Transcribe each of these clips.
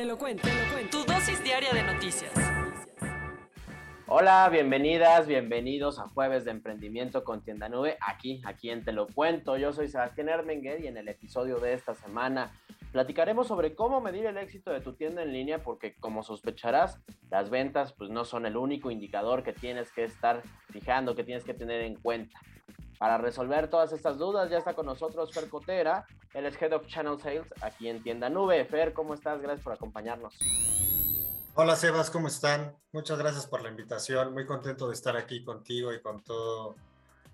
Te lo cuento, te lo cuento. Tu dosis diaria de noticias. Hola, bienvenidas, bienvenidos a Jueves de Emprendimiento con Tienda Nube, aquí, aquí en Te lo cuento. Yo soy Sebastián Ermenguer y en el episodio de esta semana platicaremos sobre cómo medir el éxito de tu tienda en línea porque como sospecharás, las ventas pues no son el único indicador que tienes que estar fijando, que tienes que tener en cuenta. Para resolver todas estas dudas ya está con nosotros Fer Cotera, es Head of Channel Sales aquí en Tienda Nube. Fer, ¿cómo estás? Gracias por acompañarnos. Hola Sebas, ¿cómo están? Muchas gracias por la invitación. Muy contento de estar aquí contigo y con toda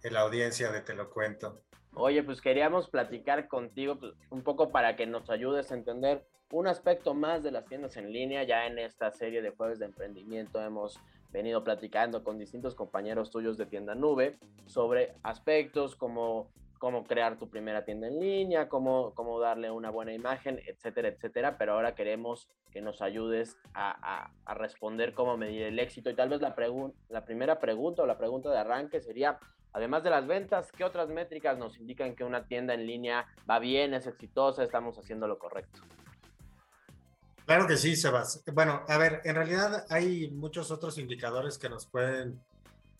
la audiencia de Te lo cuento. Oye, pues queríamos platicar contigo pues, un poco para que nos ayudes a entender un aspecto más de las tiendas en línea. Ya en esta serie de jueves de emprendimiento hemos venido platicando con distintos compañeros tuyos de tienda nube sobre aspectos como cómo crear tu primera tienda en línea, cómo, cómo darle una buena imagen, etcétera, etcétera. Pero ahora queremos que nos ayudes a, a, responder cómo medir el éxito. Y tal vez la, la primera pregunta o la pregunta de arranque sería, además de las ventas, ¿qué otras métricas nos indican que una tienda en línea va bien, es exitosa, estamos haciendo lo correcto? Claro que sí, Sebas. Bueno, a ver, en realidad hay muchos otros indicadores que nos pueden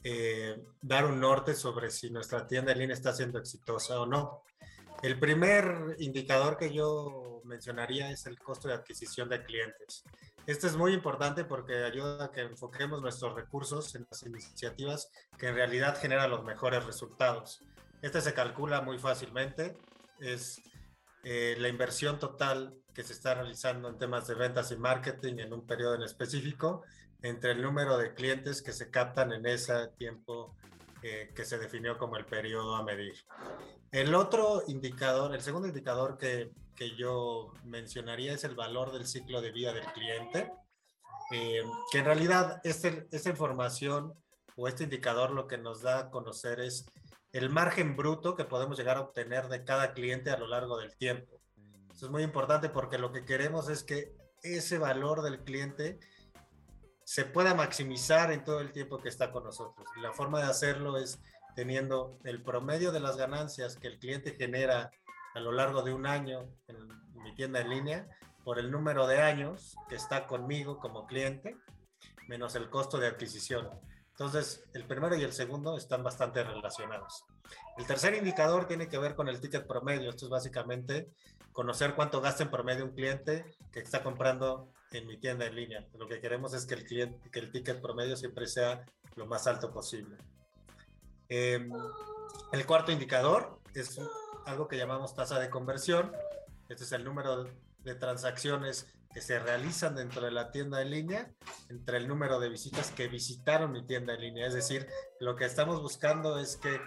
eh, dar un norte sobre si nuestra tienda en línea está siendo exitosa o no. El primer indicador que yo mencionaría es el costo de adquisición de clientes. Este es muy importante porque ayuda a que enfoquemos nuestros recursos en las iniciativas que en realidad generan los mejores resultados. Este se calcula muy fácilmente. Es eh, la inversión total que se está realizando en temas de ventas y marketing en un periodo en específico entre el número de clientes que se captan en ese tiempo eh, que se definió como el periodo a medir. El otro indicador, el segundo indicador que, que yo mencionaría es el valor del ciclo de vida del cliente, eh, que en realidad este, esta información o este indicador lo que nos da a conocer es el margen bruto que podemos llegar a obtener de cada cliente a lo largo del tiempo. Eso es muy importante porque lo que queremos es que ese valor del cliente se pueda maximizar en todo el tiempo que está con nosotros. Y la forma de hacerlo es teniendo el promedio de las ganancias que el cliente genera a lo largo de un año en mi tienda en línea por el número de años que está conmigo como cliente menos el costo de adquisición. Entonces, el primero y el segundo están bastante relacionados. El tercer indicador tiene que ver con el ticket promedio. Esto es básicamente conocer cuánto gasta en promedio un cliente que está comprando en mi tienda en línea. Lo que queremos es que el, cliente, que el ticket promedio siempre sea lo más alto posible. Em, el cuarto indicador es algo que llamamos tasa de conversión. Este es el número de transacciones que se realizan dentro de la tienda en línea entre el número de visitas que visitaron mi tienda en línea. Es decir, lo que estamos buscando es que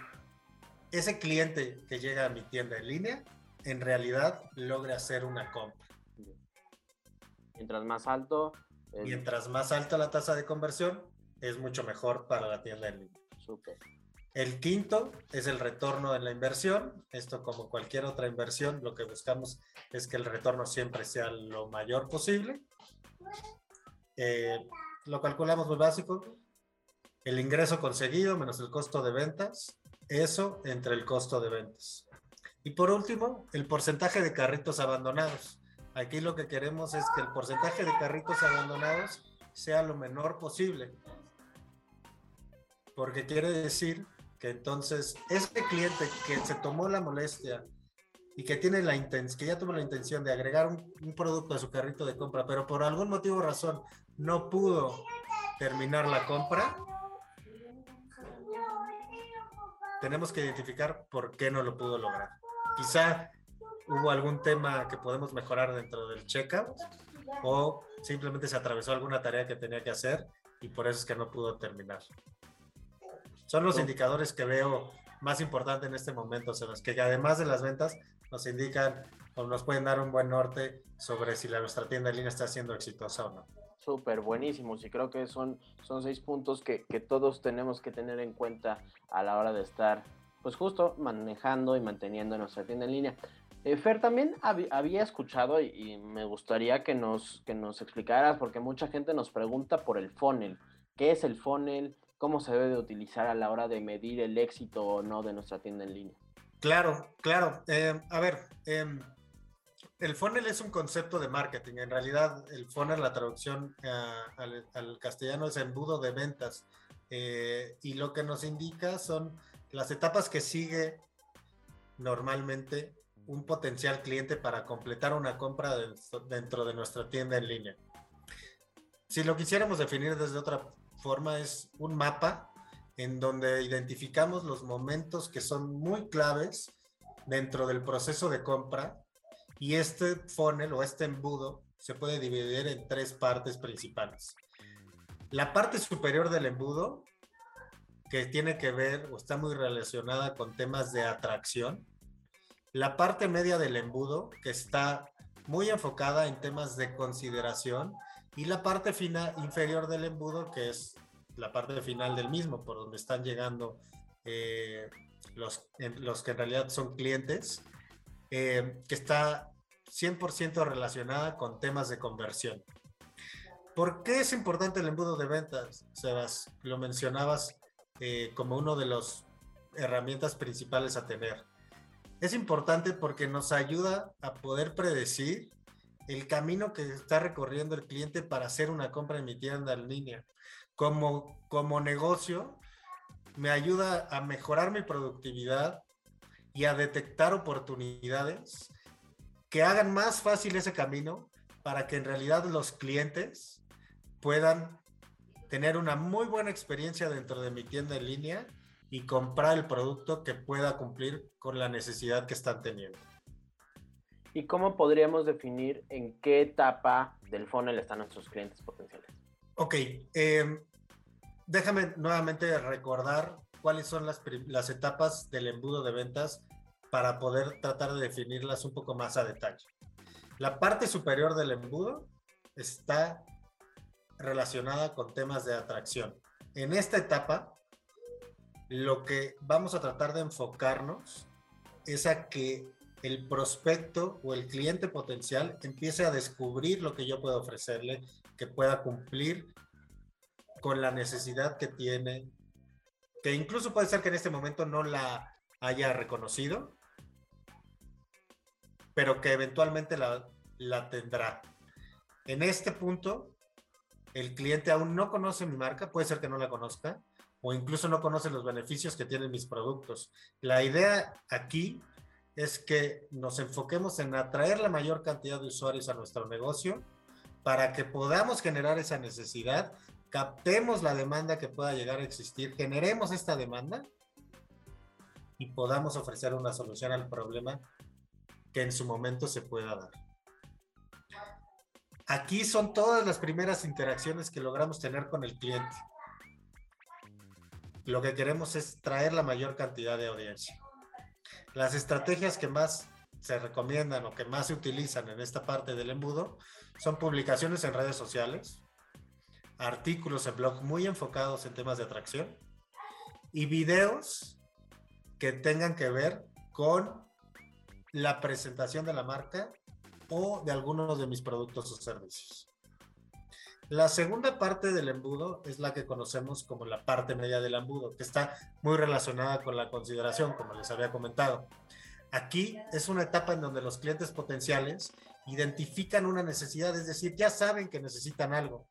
ese cliente que llega a mi tienda en línea en realidad logre hacer una compra. Mientras más alto. Mientras más alta la tasa de conversión, es mucho mejor para la tienda en línea. Súper. El quinto es el retorno de la inversión. Esto como cualquier otra inversión, lo que buscamos es que el retorno siempre sea lo mayor posible. Eh, lo calculamos muy básico. El ingreso conseguido menos el costo de ventas. Eso entre el costo de ventas. Y por último, el porcentaje de carritos abandonados. Aquí lo que queremos es que el porcentaje de carritos abandonados sea lo menor posible. Porque quiere decir que entonces este cliente que se tomó la molestia y que tiene la intención, que ya tuvo la intención de agregar un, un, producto a su carrito de compra, pero por algún motivo o razón no pudo terminar la compra, tenemos que identificar por qué no lo pudo lograr. Quizá hubo algún tema que podemos mejorar dentro del checkout o simplemente se atravesó alguna tarea que tenía que hacer y por eso es que no pudo terminar. Son los indicadores que veo más importantes en este momento, Sebas, que además de las ventas, nos indican o nos pueden dar un buen norte sobre si la, nuestra tienda en línea está siendo exitosa o no. Súper buenísimos y creo que son, son seis puntos que, que, todos tenemos que tener en cuenta a la hora de estar, pues justo manejando y manteniendo nuestra tienda en línea. Eh, Fer, también había escuchado y, me gustaría que nos, que nos explicaras, porque mucha gente nos pregunta por el funnel. ¿Qué es el funnel? ¿Cómo se debe de utilizar a la hora de medir el éxito o no de nuestra tienda en línea? Claro, claro. Eh, a ver, em, el funnel es un concepto de marketing. En realidad, el funnel, la traducción eh, al, castellano es embudo de ventas. Eh, y lo que nos indica son las etapas que sigue normalmente un potencial cliente para completar una compra dentro de nuestra tienda en línea. Si lo quisiéramos definir desde otra forma, es un mapa en donde identificamos los momentos que son muy claves dentro del proceso de compra y este funnel o este embudo se puede dividir en tres partes principales. La parte superior del embudo, que tiene que ver o está muy relacionada con temas de atracción. La parte media del embudo, que está muy enfocada en temas de consideración. Y la parte final, inferior del embudo, que es la parte final del mismo, por donde están llegando eh, los, los que en realidad son clientes, eh, que está 100% relacionada con temas de conversión. ¿Por qué es importante el embudo de ventas, Sebas? Lo mencionabas eh, como una de las herramientas principales a tener. Es importante porque nos ayuda a poder predecir el camino que está recorriendo el cliente para hacer una compra en mi tienda en línea. Como, como negocio, me ayuda a mejorar mi productividad y a detectar oportunidades que hagan más fácil ese camino para que en realidad los clientes puedan tener una muy buena experiencia dentro de mi tienda en línea y comprar el producto que pueda cumplir con la necesidad que están teniendo. ¿Y cómo podríamos definir en qué etapa del funnel están nuestros clientes potenciales? Ok, em, déjame nuevamente recordar cuáles son las, las etapas del embudo de ventas para poder tratar de definirlas un poco más a detalle. La parte superior del embudo está relacionada con temas de atracción. En esta etapa, lo que vamos a tratar de enfocarnos es a que el prospecto o el cliente potencial empiece a descubrir lo que yo puedo ofrecerle, que pueda cumplir con la necesidad que tiene, que incluso puede ser que en este momento no la haya reconocido, pero que eventualmente la, la tendrá. En este punto, el cliente aún no conoce mi marca, puede ser que no la conozca, o incluso no conoce los beneficios que tienen mis productos. La idea aquí es que nos enfoquemos en atraer la mayor cantidad de usuarios a nuestro negocio para que podamos generar esa necesidad, captemos la demanda que pueda llegar a existir, generemos esta demanda y podamos ofrecer una solución al problema que en su momento se pueda dar. Aquí son todas las primeras interacciones que logramos tener con el cliente. Lo que queremos es traer la mayor cantidad de audiencia. Las estrategias que más se recomiendan o que más se utilizan en esta parte del embudo son publicaciones en redes sociales, artículos en blog muy enfocados en temas de atracción y videos que tengan que ver con la presentación de la marca o de algunos de mis productos o servicios. La segunda parte del embudo es la que conocemos como la parte media del embudo, que está muy relacionada con la consideración, como les había comentado. Aquí es una etapa en donde los clientes potenciales identifican una necesidad, es decir, ya saben que necesitan algo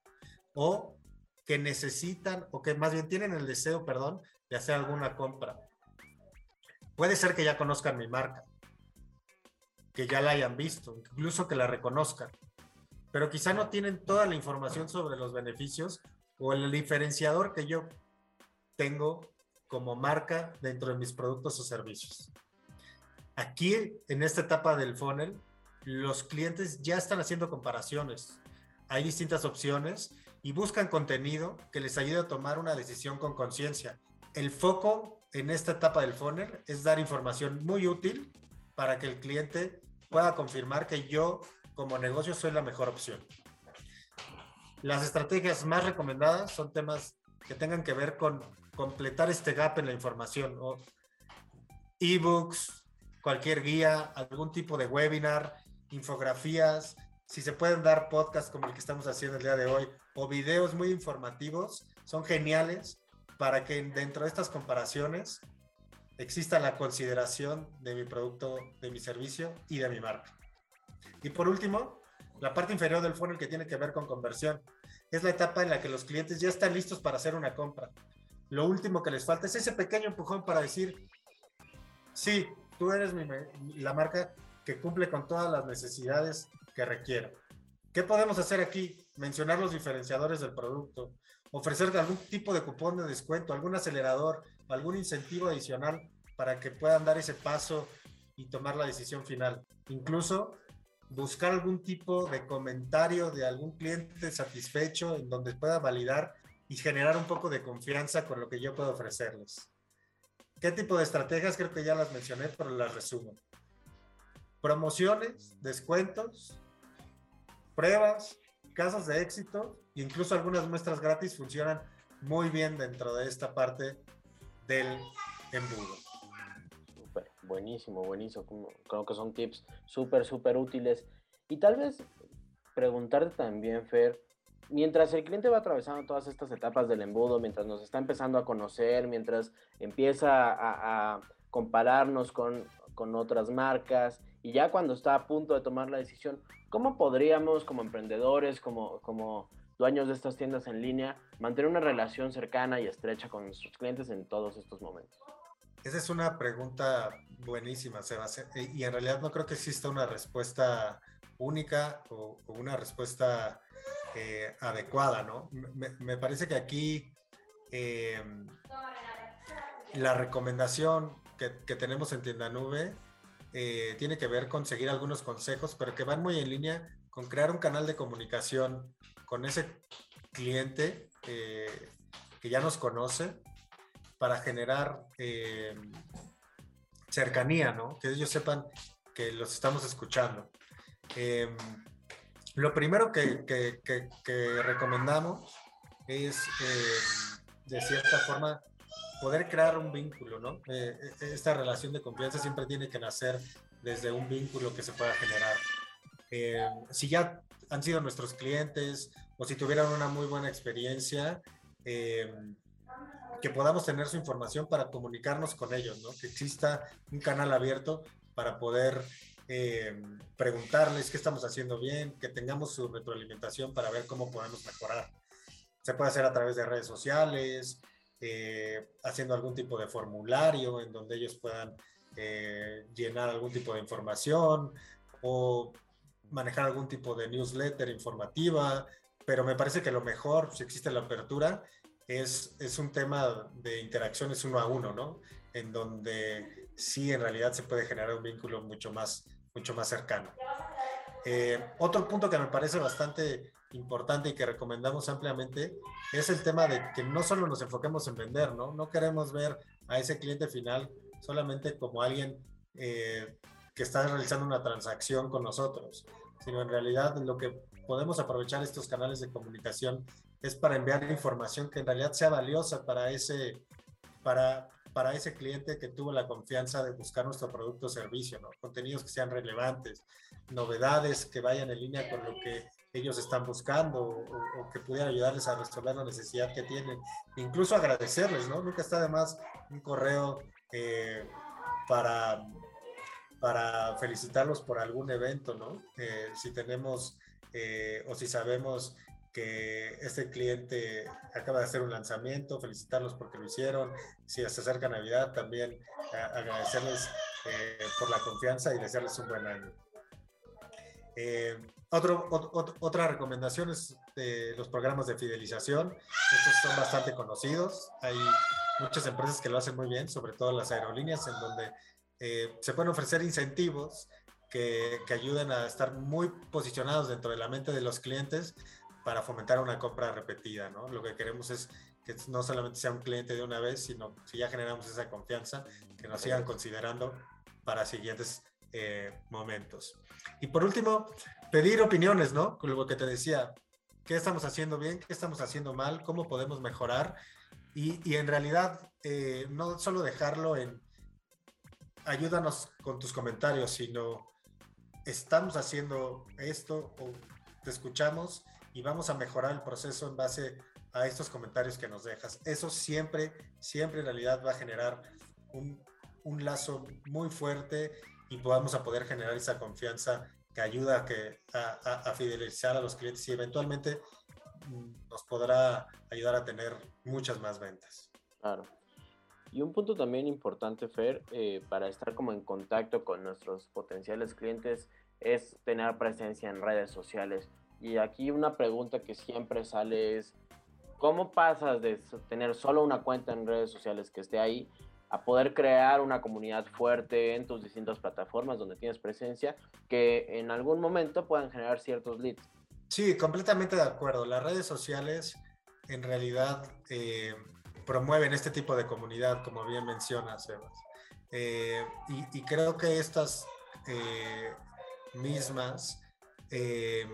o que necesitan o que más bien tienen el deseo, perdón, de hacer alguna compra. Puede ser que ya conozcan mi marca, que ya la hayan visto, incluso que la reconozcan, pero quizá no tienen toda la información sobre los beneficios o el diferenciador que yo tengo como marca dentro de mis productos o servicios. Aquí, en esta etapa del funnel, los clientes ya están haciendo comparaciones. Hay distintas opciones y buscan contenido que les ayude a tomar una decisión con conciencia. El foco en esta etapa del funnel es dar información muy útil para que el cliente pueda confirmar que yo como negocio soy la mejor opción. Las estrategias más recomendadas son temas que tengan que ver con completar este gap en la información, o ebooks, cualquier guía, algún tipo de webinar, infografías, si se pueden dar podcasts como el que estamos haciendo el día de hoy o videos muy informativos, son geniales para que dentro de estas comparaciones exista la consideración de mi producto, de mi servicio y de mi marca. Y por último, la parte inferior del funnel que tiene que ver con conversión. Es la etapa en la que los clientes ya están listos para hacer una compra. Lo último que les falta es ese pequeño empujón para decir, sí, tú eres la marca que cumple con todas las necesidades que requiero. ¿Qué podemos hacer aquí? Mencionar los diferenciadores del producto, ofrecer algún tipo de cupón de descuento, algún acelerador, algún incentivo adicional para que puedan dar ese paso y tomar la decisión final. Incluso buscar algún tipo de comentario de algún cliente satisfecho en donde pueda validar y generar un poco de confianza con lo que yo puedo ofrecerles. ¿Qué tipo de estrategias? Creo que ya las mencioné, pero las resumo. Promociones, descuentos, pruebas, casos de éxito, incluso algunas muestras gratis funcionan muy bien dentro de esta parte del embudo. Buenísimo, buenísimo. Creo que son tips súper, súper útiles. Y tal vez preguntarte también, Fer, mientras el cliente va atravesando todas estas etapas del embudo, mientras nos está empezando a conocer, mientras empieza a, compararnos con, con, otras marcas y ya cuando está a punto de tomar la decisión, ¿cómo podríamos como emprendedores, como, como dueños de estas tiendas en línea, mantener una relación cercana y estrecha con nuestros clientes en todos estos momentos? Esa es una pregunta buenísima, Sebas. Y en realidad no creo que exista una respuesta única o, una respuesta eh, adecuada, ¿no? Me, parece que aquí eh, la recomendación que, que, tenemos en Tienda Nube eh, tiene que ver con seguir algunos consejos, pero que van muy en línea con crear un canal de comunicación con ese cliente eh, que ya nos conoce para generar eh, cercanía, ¿no? Que ellos sepan que los estamos escuchando. Em, lo primero que, que, que recomendamos es, de cierta forma, poder crear un vínculo, ¿no? Eh, eh, esta relación de confianza siempre tiene que nacer desde un vínculo que se pueda generar. Eh, si ya han sido nuestros clientes o si tuvieran una muy buena experiencia, que podamos tener su información para comunicarnos con ellos, ¿no? Que exista un canal abierto para poder preguntarles qué estamos haciendo bien, que tengamos su retroalimentación para ver cómo podemos mejorar. Se puede hacer a través de redes sociales, eh, haciendo algún tipo de formulario en donde ellos puedan eh, llenar algún tipo de información o manejar algún tipo de newsletter informativa, pero me parece que lo mejor, si existe la apertura, es, es un tema de interacciones uno a uno, ¿no? En donde sí en realidad se puede generar un vínculo mucho más, mucho más cercano. Eh, otro punto que me parece bastante importante y que recomendamos ampliamente es el tema de que no solo nos enfoquemos en vender, ¿no? No queremos ver a ese cliente final solamente como alguien eh, que está realizando una transacción con nosotros, sino en realidad lo que podemos aprovechar estos canales de comunicación es para enviar información que en realidad sea valiosa para ese, para, para ese cliente que tuvo la confianza de buscar nuestro producto o servicio, ¿no? Contenidos que sean relevantes, novedades que vayan en línea con lo que ellos están buscando o, que pudieran ayudarles a resolver la necesidad que tienen. Incluso agradecerles, ¿no? Nunca está de más un correo eh, para, para felicitarlos por algún evento, ¿no? Eh, si tenemos eh, o si sabemos que este cliente acaba de hacer un lanzamiento, felicitarlos porque lo hicieron. Si se acerca Navidad, también agradecerles por la confianza y desearles un buen año. Eh, otro, otra recomendación es de los programas de fidelización. Estos son bastante conocidos. Hay muchas empresas que lo hacen muy bien, sobre todo las aerolíneas, en donde eh, se pueden ofrecer incentivos que, que ayuden a estar muy posicionados dentro de la mente de los clientes para fomentar una compra repetida. ¿no? Lo que queremos es que no solamente sea un cliente de una vez, sino si ya generamos esa confianza, que nos sigan considerando para siguientes eh, momentos. Y por último, pedir opiniones, ¿no? Con lo que te decía, ¿qué estamos haciendo bien? ¿Qué estamos haciendo mal? ¿Cómo podemos mejorar? Y, y en realidad, eh, no solo dejarlo en ayúdanos con tus comentarios, sino estamos haciendo esto o te escuchamos y vamos a mejorar el proceso en base a estos comentarios que nos dejas. Eso siempre, siempre en realidad va a generar un, un lazo muy fuerte y podamos a poder generar esa confianza que ayuda a, que, a, a, fidelizar a los clientes y eventualmente mm, nos podrá ayudar a tener muchas más ventas. Claro. Y un punto también importante, Fer, eh, para estar como en contacto con nuestros potenciales clientes es tener presencia en redes sociales. Y aquí una pregunta que siempre sale es, ¿cómo pasas de tener solo una cuenta en redes sociales que esté ahí a poder crear una comunidad fuerte en tus distintas plataformas donde tienes presencia que en algún momento puedan generar ciertos leads? Sí, completamente de acuerdo. Las redes sociales en realidad eh, promueven este tipo de comunidad, como bien mencionas, Sebas. Eh, y, creo que estas eh, mismas eh,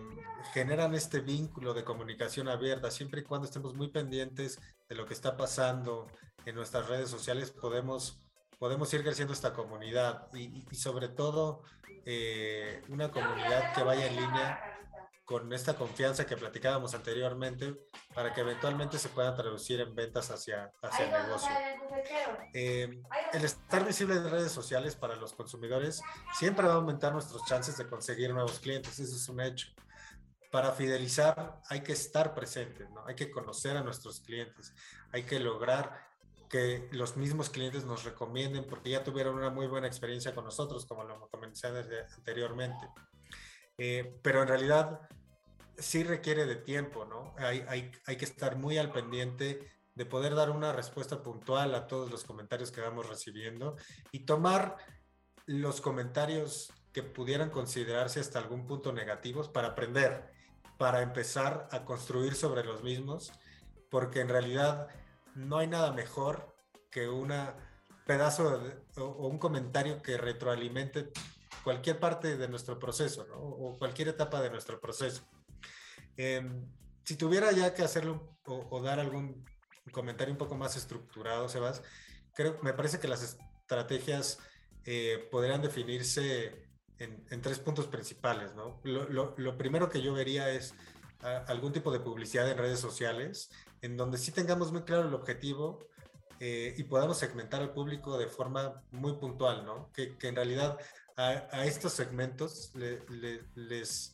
generan este vínculo de comunicación abierta, siempre y cuando estemos muy pendientes de lo que está pasando en nuestras redes sociales, podemos, podemos ir creciendo esta comunidad y, y sobre todo eh, una comunidad que vaya en línea con esta confianza que platicábamos anteriormente para que eventualmente se puedan traducir en ventas hacia, hacia el negocio. Eh, el estar visible en redes sociales para los consumidores siempre va a aumentar nuestros chances de conseguir nuevos clientes, eso es un hecho. Para fidelizar hay que estar presentes, ¿no? hay que conocer a nuestros clientes, hay que lograr que los mismos clientes nos recomienden porque ya tuvieron una muy buena experiencia con nosotros, como lo comenté anteriormente. Eh, pero en realidad sí requiere de tiempo, ¿no? Hay, hay, hay, que estar muy al pendiente de poder dar una respuesta puntual a todos los comentarios que vamos recibiendo y tomar los comentarios que pudieran considerarse hasta algún punto negativos para aprender, para empezar a construir sobre los mismos, porque en realidad no hay nada mejor que un pedazo o, un comentario que retroalimente cualquier parte de nuestro proceso. O cualquier etapa de nuestro proceso. Eh, si tuviera ya que hacerlo o, o, dar algún comentario un poco más estructurado, Sebas, creo, me parece que las estrategias eh, podrían definirse en, en, tres puntos principales, ¿no? Lo, lo, lo, primero que yo vería es algún tipo de publicidad en redes sociales, en donde sí tengamos muy claro el objetivo eh, y podamos segmentar al público de forma muy puntual, ¿no? Que, que en realidad a, estos segmentos le, le, les,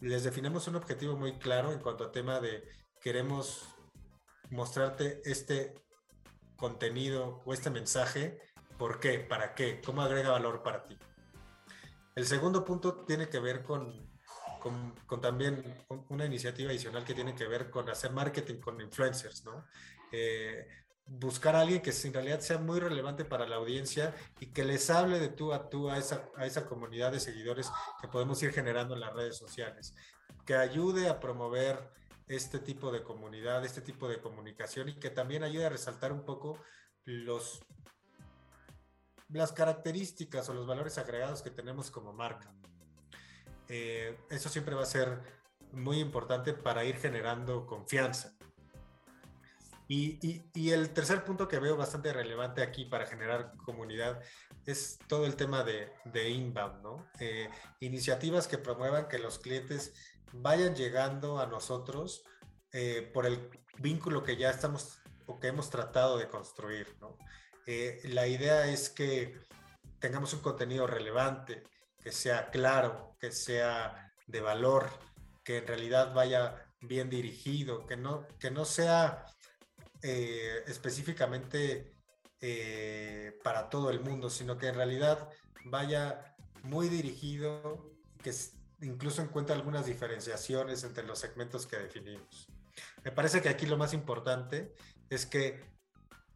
les definimos un objetivo muy claro en cuanto a tema de queremos mostrarte este contenido o este mensaje, ¿por qué? ¿Para qué? ¿Cómo agrega valor para ti? El segundo punto tiene que ver con, con, con también una iniciativa adicional que tiene que ver con hacer marketing con influencers, ¿no? Eh, buscar a alguien que en realidad sea muy relevante para la audiencia y que les hable de tú a tú a esa, a esa comunidad de seguidores que podemos ir generando en las redes sociales, que ayude a promover este tipo de comunidad, este tipo de comunicación y que también ayude a resaltar un poco los las características o los valores agregados que tenemos como marca. Eh, eso siempre va a ser muy importante para ir generando confianza. Y, y, el tercer punto que veo bastante relevante aquí para generar comunidad es todo el tema de, de inbound, ¿no? Eh, iniciativas que promuevan que los clientes vayan llegando a nosotros eh, por el vínculo que ya estamos o que hemos tratado de construir, ¿no? Eh, la idea es que tengamos un contenido relevante, que sea claro, que sea de valor, que en realidad vaya bien dirigido, que no, que no sea eh, específicamente eh, para todo el mundo, sino que en realidad vaya muy dirigido, que incluso encuentre algunas diferenciaciones entre los segmentos que definimos. Me parece que aquí lo más importante es que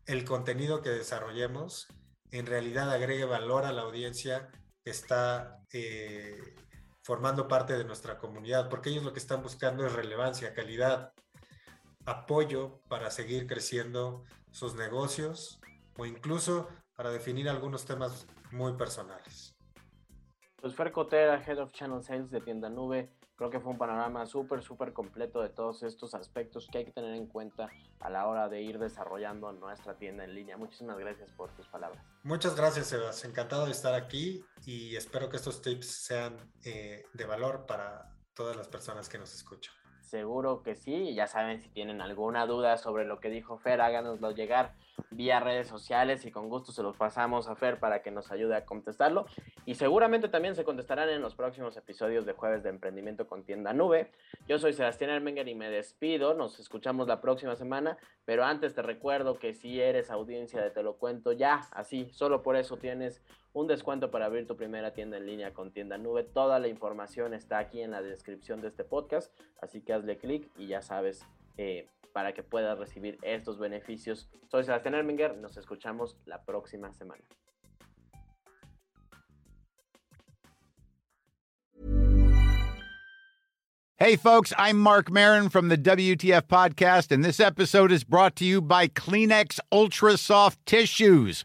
el contenido que desarrollemos en realidad agregue valor a la audiencia que está eh, formando parte de nuestra comunidad, porque ellos lo que están buscando es relevancia, calidad, apoyo para seguir creciendo sus negocios o incluso para definir algunos temas muy personales. Pues Fer Cotera, Head of Channel Sales de Tienda Nube, creo que fue un panorama súper, súper completo de todos estos aspectos que hay que tener en cuenta a la hora de ir desarrollando nuestra tienda en línea. Muchísimas gracias por tus palabras. Muchas gracias, Sebas. Encantado de estar aquí y espero que estos tips sean eh, de valor para todas las personas que nos escuchan. Seguro que sí, ya saben si tienen alguna duda sobre lo que dijo Fer, háganoslo llegar vía redes sociales y con gusto se los pasamos a Fer para que nos ayude a contestarlo. Y seguramente también se contestarán en los próximos episodios de Jueves de Emprendimiento con Tienda Nube. Yo soy Sebastián Ermenger y me despido. Nos escuchamos la próxima semana. Pero antes te recuerdo que si eres audiencia de Te lo cuento ya, así, solo por eso tienes un descuento para abrir tu primera tienda en línea con Tienda Nube. Toda la información está aquí en la descripción de este podcast. Así que hazle clic y ya sabes. Eh, para que puedas recibir estos beneficios. Soy Sebastián Erminger, nos escuchamos la próxima semana. Hey, folks, I'm Mark Marin from the WTF Podcast, and this episode is brought to you by Kleenex Ultra Soft Tissues